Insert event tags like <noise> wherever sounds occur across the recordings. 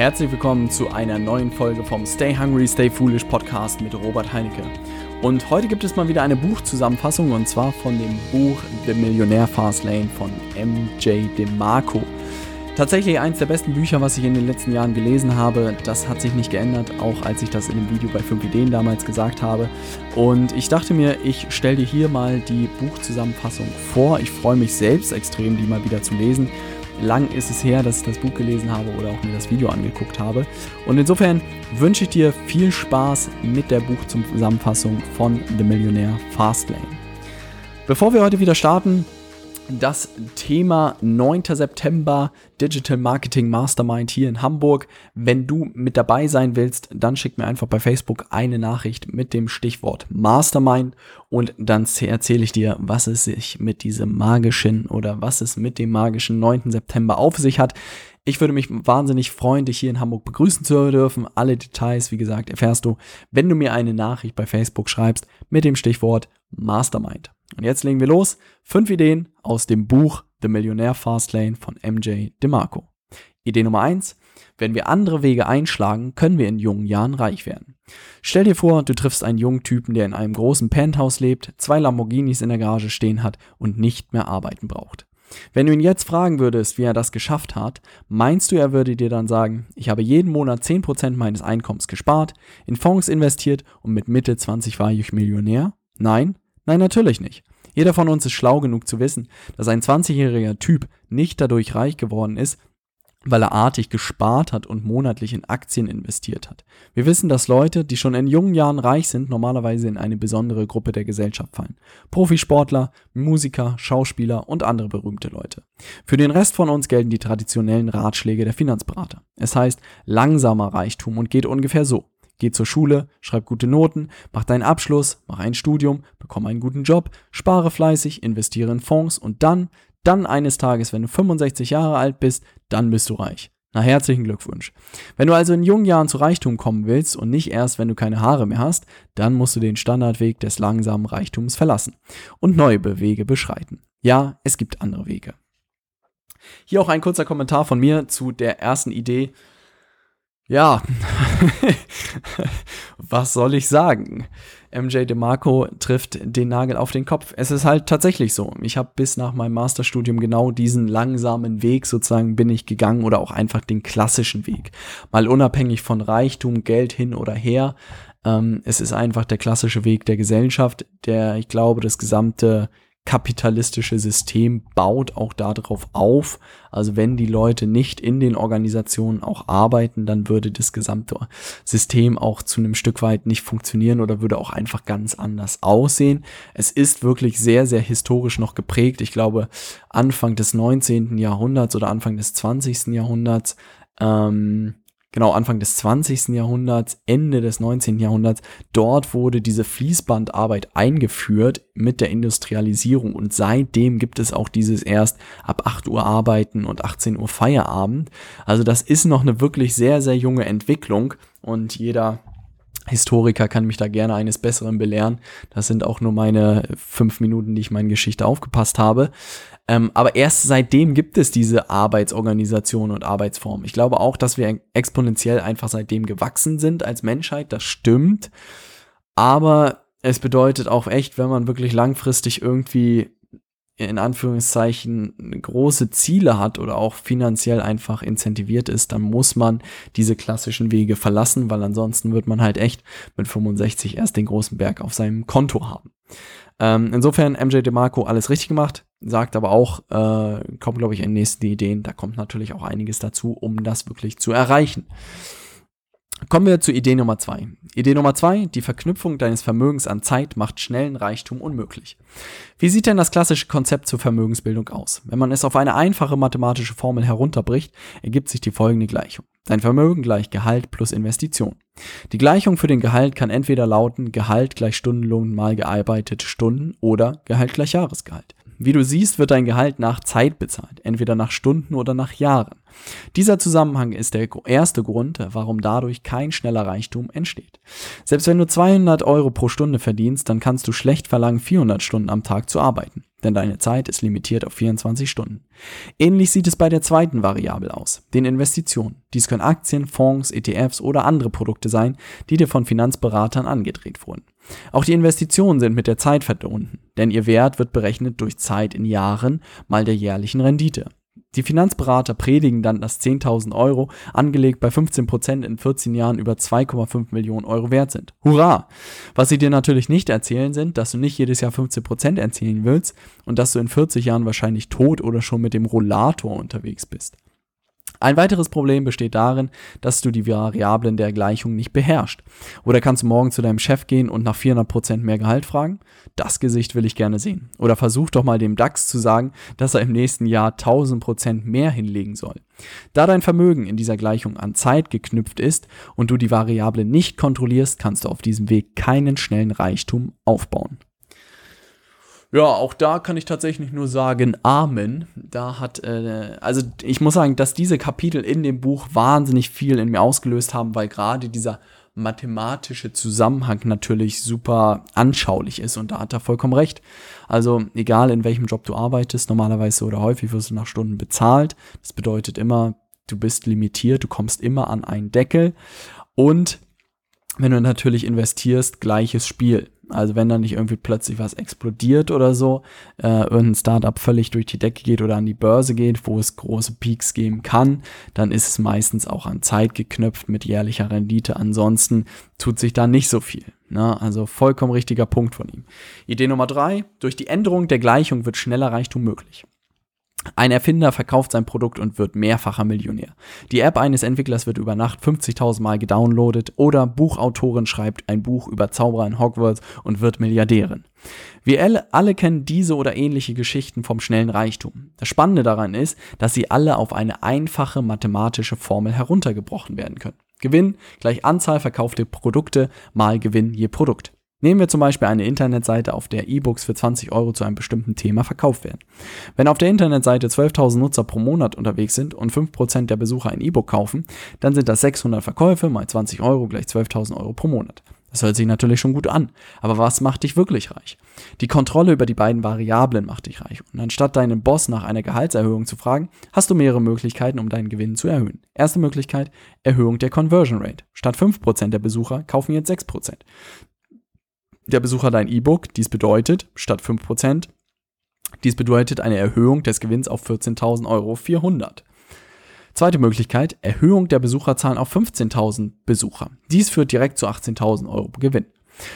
Herzlich willkommen zu einer neuen Folge vom Stay Hungry, Stay Foolish Podcast mit Robert Heinecke. Und heute gibt es mal wieder eine Buchzusammenfassung und zwar von dem Buch The Millionaire Fastlane von MJ DeMarco. Tatsächlich eins der besten Bücher, was ich in den letzten Jahren gelesen habe. Das hat sich nicht geändert, auch als ich das in dem Video bei 5 Ideen damals gesagt habe. Und ich dachte mir, ich stelle dir hier mal die Buchzusammenfassung vor. Ich freue mich selbst extrem, die mal wieder zu lesen lang ist es her, dass ich das Buch gelesen habe oder auch mir das Video angeguckt habe. Und insofern wünsche ich dir viel Spaß mit der Buchzusammenfassung von The Millionaire Fastlane. Bevor wir heute wieder starten, das Thema 9. September Digital Marketing Mastermind hier in Hamburg. Wenn du mit dabei sein willst, dann schick mir einfach bei Facebook eine Nachricht mit dem Stichwort Mastermind und dann erzähle ich dir, was es sich mit diesem magischen oder was es mit dem magischen 9. September auf sich hat. Ich würde mich wahnsinnig freuen, dich hier in Hamburg begrüßen zu dürfen. Alle Details, wie gesagt, erfährst du, wenn du mir eine Nachricht bei Facebook schreibst mit dem Stichwort Mastermind. Und jetzt legen wir los. Fünf Ideen aus dem Buch The Millionaire Fastlane von MJ DeMarco. Idee Nummer eins: Wenn wir andere Wege einschlagen, können wir in jungen Jahren reich werden. Stell dir vor, du triffst einen jungen Typen, der in einem großen Penthouse lebt, zwei Lamborghinis in der Garage stehen hat und nicht mehr arbeiten braucht. Wenn du ihn jetzt fragen würdest, wie er das geschafft hat, meinst du, er würde dir dann sagen, ich habe jeden Monat 10% meines Einkommens gespart, in Fonds investiert und mit Mitte 20 war ich Millionär? Nein, nein, natürlich nicht. Jeder von uns ist schlau genug zu wissen, dass ein 20-jähriger Typ nicht dadurch reich geworden ist, weil er artig gespart hat und monatlich in Aktien investiert hat. Wir wissen, dass Leute, die schon in jungen Jahren reich sind, normalerweise in eine besondere Gruppe der Gesellschaft fallen. Profisportler, Musiker, Schauspieler und andere berühmte Leute. Für den Rest von uns gelten die traditionellen Ratschläge der Finanzberater. Es heißt langsamer Reichtum und geht ungefähr so. Geh zur Schule, schreib gute Noten, mach deinen Abschluss, mach ein Studium, bekomm einen guten Job, spare fleißig, investiere in Fonds und dann, dann eines Tages, wenn du 65 Jahre alt bist, dann bist du reich. Na, herzlichen Glückwunsch. Wenn du also in jungen Jahren zu Reichtum kommen willst und nicht erst, wenn du keine Haare mehr hast, dann musst du den Standardweg des langsamen Reichtums verlassen und neue Wege beschreiten. Ja, es gibt andere Wege. Hier auch ein kurzer Kommentar von mir zu der ersten Idee, ja, <laughs> was soll ich sagen? MJ DeMarco trifft den Nagel auf den Kopf. Es ist halt tatsächlich so. Ich habe bis nach meinem Masterstudium genau diesen langsamen Weg sozusagen bin ich gegangen oder auch einfach den klassischen Weg. Mal unabhängig von Reichtum, Geld hin oder her. Ähm, es ist einfach der klassische Weg der Gesellschaft, der, ich glaube, das gesamte kapitalistische System baut auch darauf auf. Also wenn die Leute nicht in den Organisationen auch arbeiten, dann würde das gesamte System auch zu einem Stück weit nicht funktionieren oder würde auch einfach ganz anders aussehen. Es ist wirklich sehr, sehr historisch noch geprägt. Ich glaube, Anfang des 19. Jahrhunderts oder Anfang des 20. Jahrhunderts ähm, genau Anfang des 20. Jahrhunderts, Ende des 19. Jahrhunderts, dort wurde diese Fließbandarbeit eingeführt mit der Industrialisierung und seitdem gibt es auch dieses erst ab 8 Uhr arbeiten und 18 Uhr Feierabend. Also das ist noch eine wirklich sehr, sehr junge Entwicklung und jeder Historiker kann mich da gerne eines Besseren belehren. Das sind auch nur meine fünf Minuten, die ich meine Geschichte aufgepasst habe. Ähm, aber erst seitdem gibt es diese Arbeitsorganisation und Arbeitsform. Ich glaube auch, dass wir exponentiell einfach seitdem gewachsen sind als Menschheit. Das stimmt. Aber es bedeutet auch echt, wenn man wirklich langfristig irgendwie in Anführungszeichen große Ziele hat oder auch finanziell einfach incentiviert ist, dann muss man diese klassischen Wege verlassen, weil ansonsten wird man halt echt mit 65 erst den großen Berg auf seinem Konto haben. Ähm, insofern MJ DeMarco alles richtig gemacht, sagt aber auch, äh, kommt glaube ich in den nächsten Ideen, da kommt natürlich auch einiges dazu, um das wirklich zu erreichen. Kommen wir zu Idee Nummer zwei. Idee Nummer zwei, die Verknüpfung deines Vermögens an Zeit macht schnellen Reichtum unmöglich. Wie sieht denn das klassische Konzept zur Vermögensbildung aus? Wenn man es auf eine einfache mathematische Formel herunterbricht, ergibt sich die folgende Gleichung. Dein Vermögen gleich Gehalt plus Investition. Die Gleichung für den Gehalt kann entweder lauten Gehalt gleich Stundenlohn mal gearbeitete Stunden oder Gehalt gleich Jahresgehalt. Wie du siehst, wird dein Gehalt nach Zeit bezahlt, entweder nach Stunden oder nach Jahren. Dieser Zusammenhang ist der erste Grund, warum dadurch kein schneller Reichtum entsteht. Selbst wenn du 200 Euro pro Stunde verdienst, dann kannst du schlecht verlangen, 400 Stunden am Tag zu arbeiten. Denn deine Zeit ist limitiert auf 24 Stunden. Ähnlich sieht es bei der zweiten Variable aus, den Investitionen. Dies können Aktien, Fonds, ETFs oder andere Produkte sein, die dir von Finanzberatern angedreht wurden. Auch die Investitionen sind mit der Zeit verbunden, denn ihr Wert wird berechnet durch Zeit in Jahren mal der jährlichen Rendite. Die Finanzberater predigen dann, dass 10.000 Euro, angelegt bei 15% in 14 Jahren über 2,5 Millionen Euro wert sind. Hurra! Was sie dir natürlich nicht erzählen sind, dass du nicht jedes Jahr 15% erzielen willst und dass du in 40 Jahren wahrscheinlich tot oder schon mit dem Rollator unterwegs bist. Ein weiteres Problem besteht darin, dass du die Variablen der Gleichung nicht beherrschst. Oder kannst du morgen zu deinem Chef gehen und nach 400% mehr Gehalt fragen? Das Gesicht will ich gerne sehen. Oder versuch doch mal dem DAX zu sagen, dass er im nächsten Jahr 1000% mehr hinlegen soll. Da dein Vermögen in dieser Gleichung an Zeit geknüpft ist und du die Variable nicht kontrollierst, kannst du auf diesem Weg keinen schnellen Reichtum aufbauen. Ja, auch da kann ich tatsächlich nur sagen, Amen. Da hat, äh, also ich muss sagen, dass diese Kapitel in dem Buch wahnsinnig viel in mir ausgelöst haben, weil gerade dieser mathematische Zusammenhang natürlich super anschaulich ist und da hat er vollkommen recht. Also egal in welchem Job du arbeitest, normalerweise oder häufig wirst du nach Stunden bezahlt. Das bedeutet immer, du bist limitiert, du kommst immer an einen Deckel und wenn du natürlich investierst, gleiches Spiel. Also wenn da nicht irgendwie plötzlich was explodiert oder so, äh, irgendein Startup völlig durch die Decke geht oder an die Börse geht, wo es große Peaks geben kann, dann ist es meistens auch an Zeit geknüpft mit jährlicher Rendite. Ansonsten tut sich da nicht so viel. Ne? Also vollkommen richtiger Punkt von ihm. Idee Nummer drei, durch die Änderung der Gleichung wird schneller Reichtum möglich. Ein Erfinder verkauft sein Produkt und wird mehrfacher Millionär. Die App eines Entwicklers wird über Nacht 50.000 Mal gedownloadet oder Buchautorin schreibt ein Buch über Zauberer in Hogwarts und wird Milliardärin. Wir alle, kennen diese oder ähnliche Geschichten vom schnellen Reichtum. Das Spannende daran ist, dass sie alle auf eine einfache mathematische Formel heruntergebrochen werden können. Gewinn gleich Anzahl verkaufte Produkte mal Gewinn je Produkt. Nehmen wir zum Beispiel eine Internetseite, auf der E-Books für 20 Euro zu einem bestimmten Thema verkauft werden. Wenn auf der Internetseite 12.000 Nutzer pro Monat unterwegs sind und 5% der Besucher ein E-Book kaufen, dann sind das 600 Verkäufe mal 20 Euro gleich 12.000 Euro pro Monat. Das hört sich natürlich schon gut an. Aber was macht dich wirklich reich? Die Kontrolle über die beiden Variablen macht dich reich. Und anstatt deinen Boss nach einer Gehaltserhöhung zu fragen, hast du mehrere Möglichkeiten, um deinen Gewinn zu erhöhen. Erste Möglichkeit, Erhöhung der Conversion Rate. Statt 5% der Besucher kaufen jetzt 6% der Besucher dein E-Book. Dies bedeutet, statt 5%, dies bedeutet eine Erhöhung des Gewinns auf 14.000 Euro 400. Zweite Möglichkeit, Erhöhung der Besucherzahlen auf 15.000 Besucher. Dies führt direkt zu 18.000 Euro Gewinn.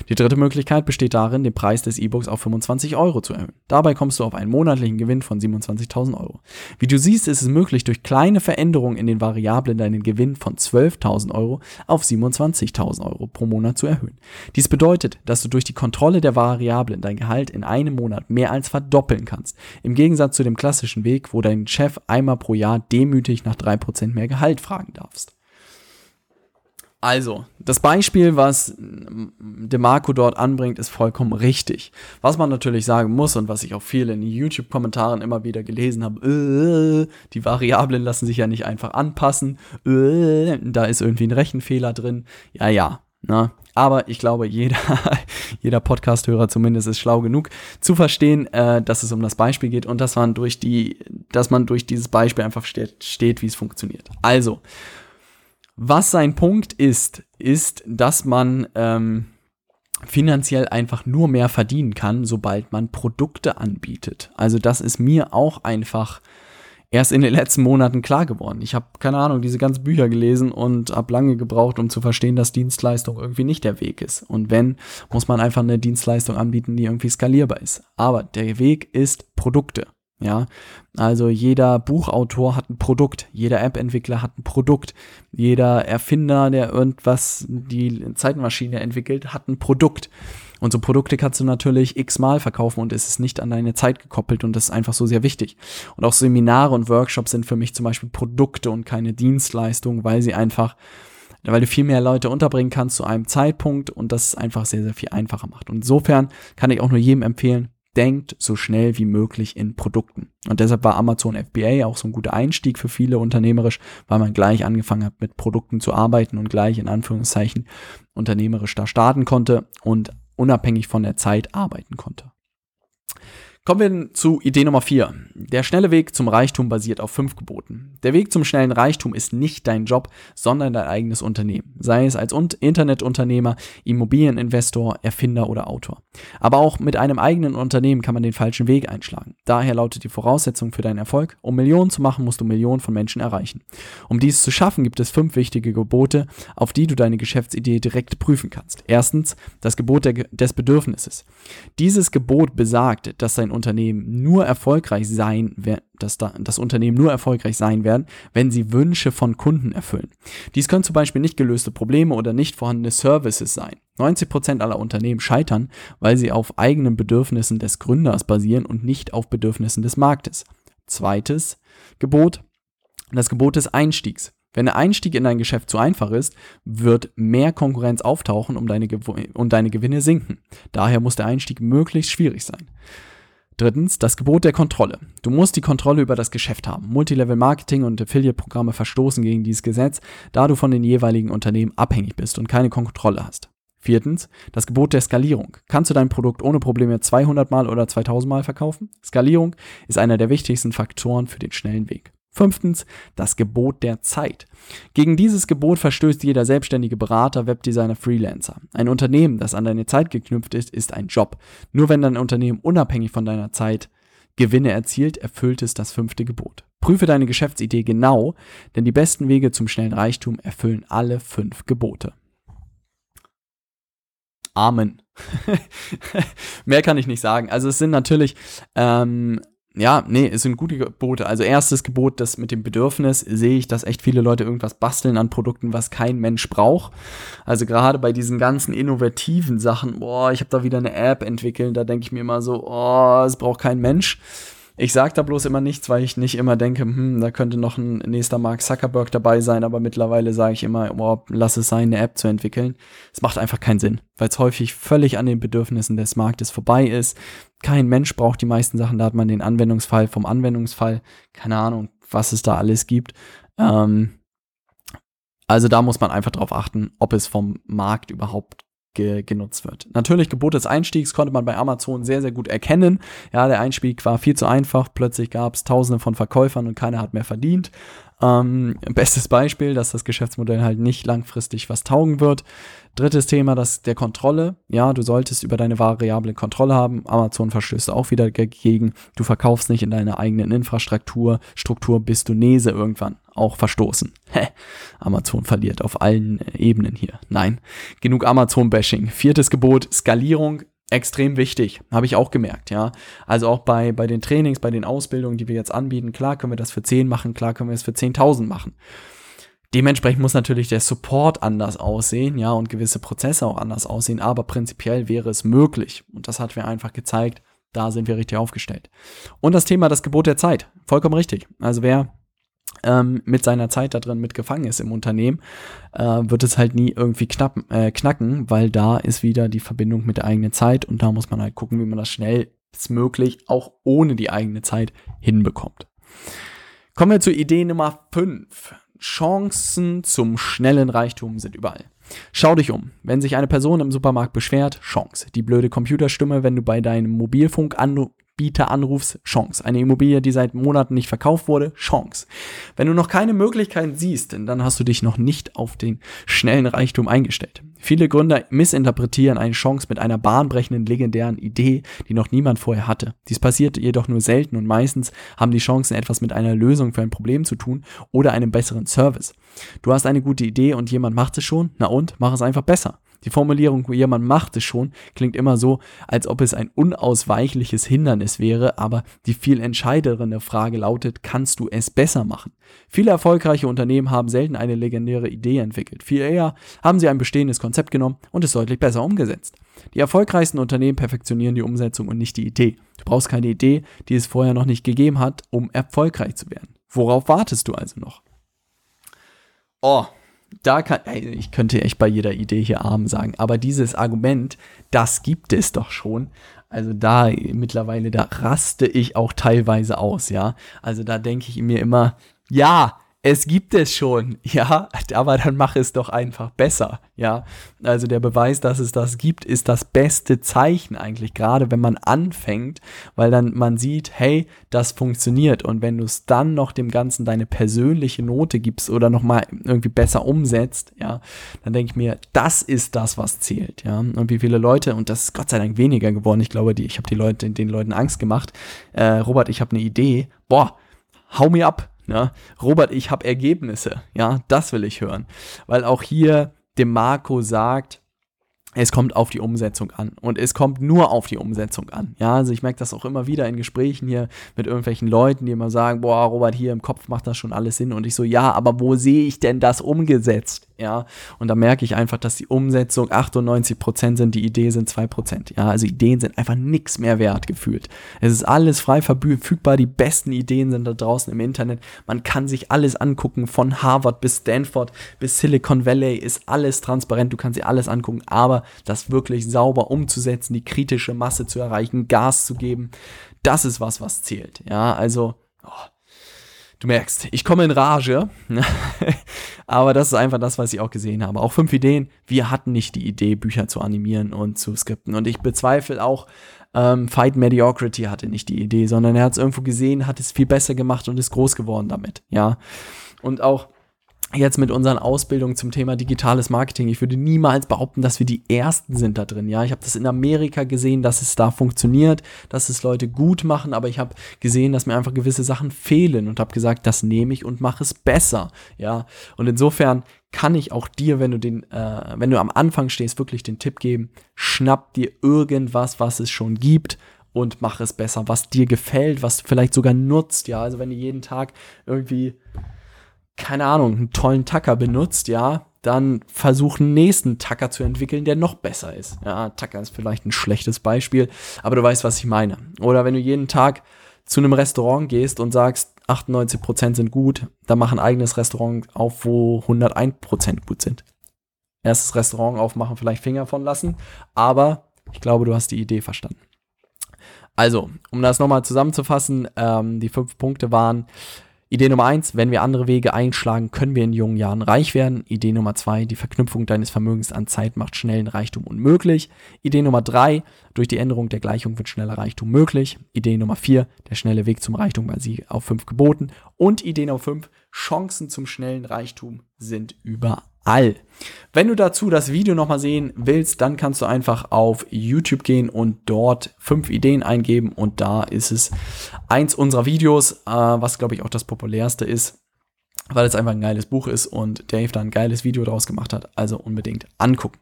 Die dritte Möglichkeit besteht darin, den Preis des E-Books auf 25 Euro zu erhöhen. Dabei kommst du auf einen monatlichen Gewinn von 27.000 Euro. Wie du siehst, ist es möglich, durch kleine Veränderungen in den Variablen deinen Gewinn von 12.000 Euro auf 27.000 Euro pro Monat zu erhöhen. Dies bedeutet, dass du durch die Kontrolle der Variablen dein Gehalt in einem Monat mehr als verdoppeln kannst. Im Gegensatz zu dem klassischen Weg, wo dein Chef einmal pro Jahr demütig nach 3% mehr Gehalt fragen darfst. Also, das Beispiel, was DeMarco dort anbringt, ist vollkommen richtig. Was man natürlich sagen muss und was ich auch viel in YouTube-Kommentaren immer wieder gelesen habe, äh, die Variablen lassen sich ja nicht einfach anpassen, äh, da ist irgendwie ein Rechenfehler drin. Ja, ja. Na, ne? aber ich glaube, jeder, <laughs> jeder Podcast-Hörer zumindest ist schlau genug zu verstehen, äh, dass es um das Beispiel geht und dass man durch die, dass man durch dieses Beispiel einfach steht, steht wie es funktioniert. Also, was sein Punkt ist, ist, dass man ähm, finanziell einfach nur mehr verdienen kann, sobald man Produkte anbietet. Also das ist mir auch einfach erst in den letzten Monaten klar geworden. Ich habe keine Ahnung, diese ganzen Bücher gelesen und habe lange gebraucht, um zu verstehen, dass Dienstleistung irgendwie nicht der Weg ist. Und wenn, muss man einfach eine Dienstleistung anbieten, die irgendwie skalierbar ist. Aber der Weg ist Produkte. Ja, also jeder Buchautor hat ein Produkt, jeder App-Entwickler hat ein Produkt, jeder Erfinder, der irgendwas, die Zeitmaschine entwickelt, hat ein Produkt. Und so Produkte kannst du natürlich x-mal verkaufen und es ist nicht an deine Zeit gekoppelt und das ist einfach so sehr wichtig. Und auch Seminare und Workshops sind für mich zum Beispiel Produkte und keine Dienstleistungen, weil sie einfach, weil du viel mehr Leute unterbringen kannst zu einem Zeitpunkt und das einfach sehr, sehr viel einfacher macht. Und insofern kann ich auch nur jedem empfehlen, denkt so schnell wie möglich in Produkten. Und deshalb war Amazon FBA auch so ein guter Einstieg für viele unternehmerisch, weil man gleich angefangen hat, mit Produkten zu arbeiten und gleich in Anführungszeichen unternehmerisch da starten konnte und unabhängig von der Zeit arbeiten konnte. Kommen wir zu Idee Nummer 4. Der schnelle Weg zum Reichtum basiert auf fünf Geboten. Der Weg zum schnellen Reichtum ist nicht dein Job, sondern dein eigenes Unternehmen. Sei es als Internetunternehmer, Immobilieninvestor, Erfinder oder Autor. Aber auch mit einem eigenen Unternehmen kann man den falschen Weg einschlagen. Daher lautet die Voraussetzung für deinen Erfolg, um Millionen zu machen, musst du Millionen von Menschen erreichen. Um dies zu schaffen, gibt es fünf wichtige Gebote, auf die du deine Geschäftsidee direkt prüfen kannst. Erstens, das Gebot des Bedürfnisses. Dieses Gebot besagt, dass dein Unternehmen nur erfolgreich sein, dass das Unternehmen nur erfolgreich sein werden, wenn sie Wünsche von Kunden erfüllen. Dies können zum Beispiel nicht gelöste Probleme oder nicht vorhandene Services sein. 90% aller Unternehmen scheitern, weil sie auf eigenen Bedürfnissen des Gründers basieren und nicht auf Bedürfnissen des Marktes. Zweites Gebot, das Gebot des Einstiegs. Wenn der Einstieg in dein Geschäft zu einfach ist, wird mehr Konkurrenz auftauchen und deine Gewinne sinken. Daher muss der Einstieg möglichst schwierig sein. Drittens, das Gebot der Kontrolle. Du musst die Kontrolle über das Geschäft haben. Multilevel-Marketing und Affiliate-Programme verstoßen gegen dieses Gesetz, da du von den jeweiligen Unternehmen abhängig bist und keine Kontrolle hast. Viertens, das Gebot der Skalierung. Kannst du dein Produkt ohne Probleme 200 Mal oder 2000 Mal verkaufen? Skalierung ist einer der wichtigsten Faktoren für den schnellen Weg. Fünftens, das Gebot der Zeit. Gegen dieses Gebot verstößt jeder selbstständige Berater, Webdesigner, Freelancer. Ein Unternehmen, das an deine Zeit geknüpft ist, ist ein Job. Nur wenn dein Unternehmen unabhängig von deiner Zeit Gewinne erzielt, erfüllt es das fünfte Gebot. Prüfe deine Geschäftsidee genau, denn die besten Wege zum schnellen Reichtum erfüllen alle fünf Gebote. Amen. <laughs> Mehr kann ich nicht sagen. Also es sind natürlich ähm, ja, nee, es sind gute Gebote. Also erstes Gebot, das mit dem Bedürfnis, sehe ich, dass echt viele Leute irgendwas basteln an Produkten, was kein Mensch braucht. Also gerade bei diesen ganzen innovativen Sachen, boah, ich habe da wieder eine App entwickelt, da denke ich mir immer so, oh, es braucht kein Mensch. Ich sage da bloß immer nichts, weil ich nicht immer denke, hm, da könnte noch ein nächster Mark Zuckerberg dabei sein, aber mittlerweile sage ich immer, oh, lass es sein, eine App zu entwickeln. Es macht einfach keinen Sinn, weil es häufig völlig an den Bedürfnissen des Marktes vorbei ist. Kein Mensch braucht die meisten Sachen, da hat man den Anwendungsfall vom Anwendungsfall, keine Ahnung, was es da alles gibt. Ähm, also da muss man einfach drauf achten, ob es vom Markt überhaupt ge genutzt wird. Natürlich, Gebot des Einstiegs konnte man bei Amazon sehr, sehr gut erkennen. Ja, der Einstieg war viel zu einfach. Plötzlich gab es tausende von Verkäufern und keiner hat mehr verdient. Ähm, bestes Beispiel, dass das Geschäftsmodell halt nicht langfristig was taugen wird. Drittes Thema, das der Kontrolle. Ja, du solltest über deine Variable Kontrolle haben. Amazon verstößt auch wieder dagegen. Du verkaufst nicht in deiner eigenen Infrastruktur, Struktur, bist du Nese irgendwann auch verstoßen. Hä? Amazon verliert auf allen Ebenen hier. Nein, genug Amazon-Bashing. Viertes Gebot, Skalierung extrem wichtig, habe ich auch gemerkt, ja. Also auch bei, bei den Trainings, bei den Ausbildungen, die wir jetzt anbieten, klar können wir das für 10 machen, klar können wir es für 10.000 machen. Dementsprechend muss natürlich der Support anders aussehen, ja, und gewisse Prozesse auch anders aussehen, aber prinzipiell wäre es möglich. Und das hat mir einfach gezeigt, da sind wir richtig aufgestellt. Und das Thema, das Gebot der Zeit, vollkommen richtig. Also wer ähm, mit seiner Zeit da drin mitgefangen ist im Unternehmen, äh, wird es halt nie irgendwie knappen, äh, knacken, weil da ist wieder die Verbindung mit der eigenen Zeit und da muss man halt gucken, wie man das schnellstmöglich auch ohne die eigene Zeit hinbekommt. Kommen wir zur Idee Nummer 5. Chancen zum schnellen Reichtum sind überall. Schau dich um. Wenn sich eine Person im Supermarkt beschwert, Chance. Die blöde Computerstimme, wenn du bei deinem Mobilfunk Bieter anrufst, Chance. Eine Immobilie, die seit Monaten nicht verkauft wurde, Chance. Wenn du noch keine Möglichkeiten siehst, dann hast du dich noch nicht auf den schnellen Reichtum eingestellt. Viele Gründer missinterpretieren eine Chance mit einer bahnbrechenden, legendären Idee, die noch niemand vorher hatte. Dies passiert jedoch nur selten und meistens haben die Chancen etwas mit einer Lösung für ein Problem zu tun oder einem besseren Service. Du hast eine gute Idee und jemand macht es schon, na und, mach es einfach besser. Die Formulierung, jemand macht es schon, klingt immer so, als ob es ein unausweichliches Hindernis wäre, aber die viel entscheidendere Frage lautet, kannst du es besser machen? Viele erfolgreiche Unternehmen haben selten eine legendäre Idee entwickelt. Viel eher haben sie ein bestehendes Konzept genommen und es deutlich besser umgesetzt. Die erfolgreichsten Unternehmen perfektionieren die Umsetzung und nicht die Idee. Du brauchst keine Idee, die es vorher noch nicht gegeben hat, um erfolgreich zu werden. Worauf wartest du also noch? Oh, da kann, ich könnte echt bei jeder Idee hier arm sagen, aber dieses Argument, das gibt es doch schon. Also da mittlerweile, da raste ich auch teilweise aus, ja. Also da denke ich mir immer, ja, es gibt es schon, ja, aber dann mach es doch einfach besser, ja. Also der Beweis, dass es das gibt, ist das beste Zeichen eigentlich, gerade wenn man anfängt, weil dann man sieht, hey, das funktioniert und wenn du es dann noch dem Ganzen deine persönliche Note gibst oder nochmal irgendwie besser umsetzt, ja, dann denke ich mir, das ist das, was zählt, ja. Und wie viele Leute, und das ist Gott sei Dank weniger geworden, ich glaube, die, ich habe die Leute, den Leuten Angst gemacht, äh, Robert, ich habe eine Idee, boah, hau mir ab, ja, Robert, ich habe Ergebnisse. Ja, das will ich hören. Weil auch hier dem Marco sagt, es kommt auf die Umsetzung an. Und es kommt nur auf die Umsetzung an. Ja, also ich merke das auch immer wieder in Gesprächen hier mit irgendwelchen Leuten, die immer sagen, boah, Robert, hier im Kopf macht das schon alles Sinn. Und ich so, ja, aber wo sehe ich denn das umgesetzt? Ja, und da merke ich einfach, dass die Umsetzung 98% sind, die Idee sind 2%. Ja, also Ideen sind einfach nichts mehr wert gefühlt. Es ist alles frei verfügbar, die besten Ideen sind da draußen im Internet. Man kann sich alles angucken, von Harvard bis Stanford bis Silicon Valley ist alles transparent, du kannst dir alles angucken, aber das wirklich sauber umzusetzen, die kritische Masse zu erreichen, Gas zu geben, das ist was, was zählt. Ja, also, oh, du merkst, ich komme in Rage. <laughs> Aber das ist einfach das, was ich auch gesehen habe. Auch fünf Ideen. Wir hatten nicht die Idee, Bücher zu animieren und zu skripten. Und ich bezweifle auch, ähm, Fight Mediocrity hatte nicht die Idee, sondern er hat es irgendwo gesehen, hat es viel besser gemacht und ist groß geworden damit. Ja. Und auch jetzt mit unseren Ausbildungen zum Thema digitales Marketing. Ich würde niemals behaupten, dass wir die Ersten sind da drin. Ja, ich habe das in Amerika gesehen, dass es da funktioniert, dass es Leute gut machen, aber ich habe gesehen, dass mir einfach gewisse Sachen fehlen und habe gesagt, das nehme ich und mache es besser. Ja, und insofern kann ich auch dir, wenn du den, äh, wenn du am Anfang stehst, wirklich den Tipp geben: Schnapp dir irgendwas, was es schon gibt und mach es besser, was dir gefällt, was du vielleicht sogar nutzt. Ja, also wenn du jeden Tag irgendwie keine Ahnung, einen tollen Tacker benutzt, ja, dann versuch einen nächsten Tacker zu entwickeln, der noch besser ist. Ja, Tacker ist vielleicht ein schlechtes Beispiel, aber du weißt, was ich meine. Oder wenn du jeden Tag zu einem Restaurant gehst und sagst, 98% sind gut, dann mach ein eigenes Restaurant auf, wo 101% gut sind. Erstes Restaurant aufmachen, vielleicht Finger von lassen, aber ich glaube, du hast die Idee verstanden. Also, um das nochmal zusammenzufassen, ähm, die fünf Punkte waren, Idee Nummer eins, wenn wir andere Wege einschlagen, können wir in jungen Jahren reich werden. Idee Nummer zwei, die Verknüpfung deines Vermögens an Zeit macht schnellen Reichtum unmöglich. Idee Nummer drei, durch die Änderung der Gleichung wird schneller Reichtum möglich. Idee Nummer vier, der schnelle Weg zum Reichtum basiert auf fünf Geboten. Und Idee Nummer fünf, Chancen zum schnellen Reichtum sind überall all. Wenn du dazu das Video nochmal sehen willst, dann kannst du einfach auf YouTube gehen und dort fünf Ideen eingeben und da ist es eins unserer Videos, äh, was glaube ich auch das populärste ist weil es einfach ein geiles Buch ist und Dave da ein geiles Video draus gemacht hat. Also unbedingt angucken.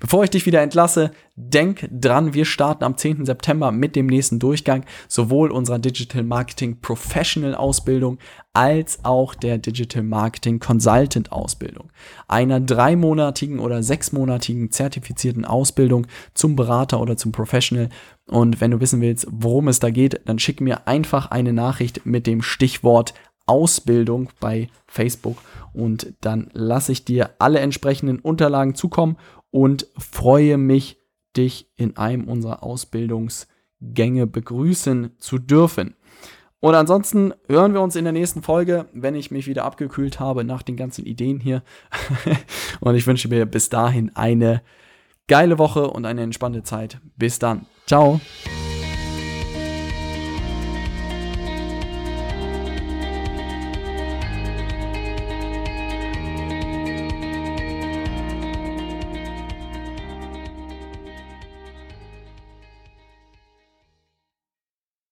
Bevor ich dich wieder entlasse, denk dran, wir starten am 10. September mit dem nächsten Durchgang, sowohl unserer Digital Marketing Professional Ausbildung als auch der Digital Marketing Consultant Ausbildung. Einer dreimonatigen oder sechsmonatigen zertifizierten Ausbildung zum Berater oder zum Professional. Und wenn du wissen willst, worum es da geht, dann schick mir einfach eine Nachricht mit dem Stichwort Ausbildung bei Facebook und dann lasse ich dir alle entsprechenden Unterlagen zukommen und freue mich, dich in einem unserer Ausbildungsgänge begrüßen zu dürfen. Und ansonsten hören wir uns in der nächsten Folge, wenn ich mich wieder abgekühlt habe nach den ganzen Ideen hier. <laughs> und ich wünsche mir bis dahin eine geile Woche und eine entspannte Zeit. Bis dann. Ciao.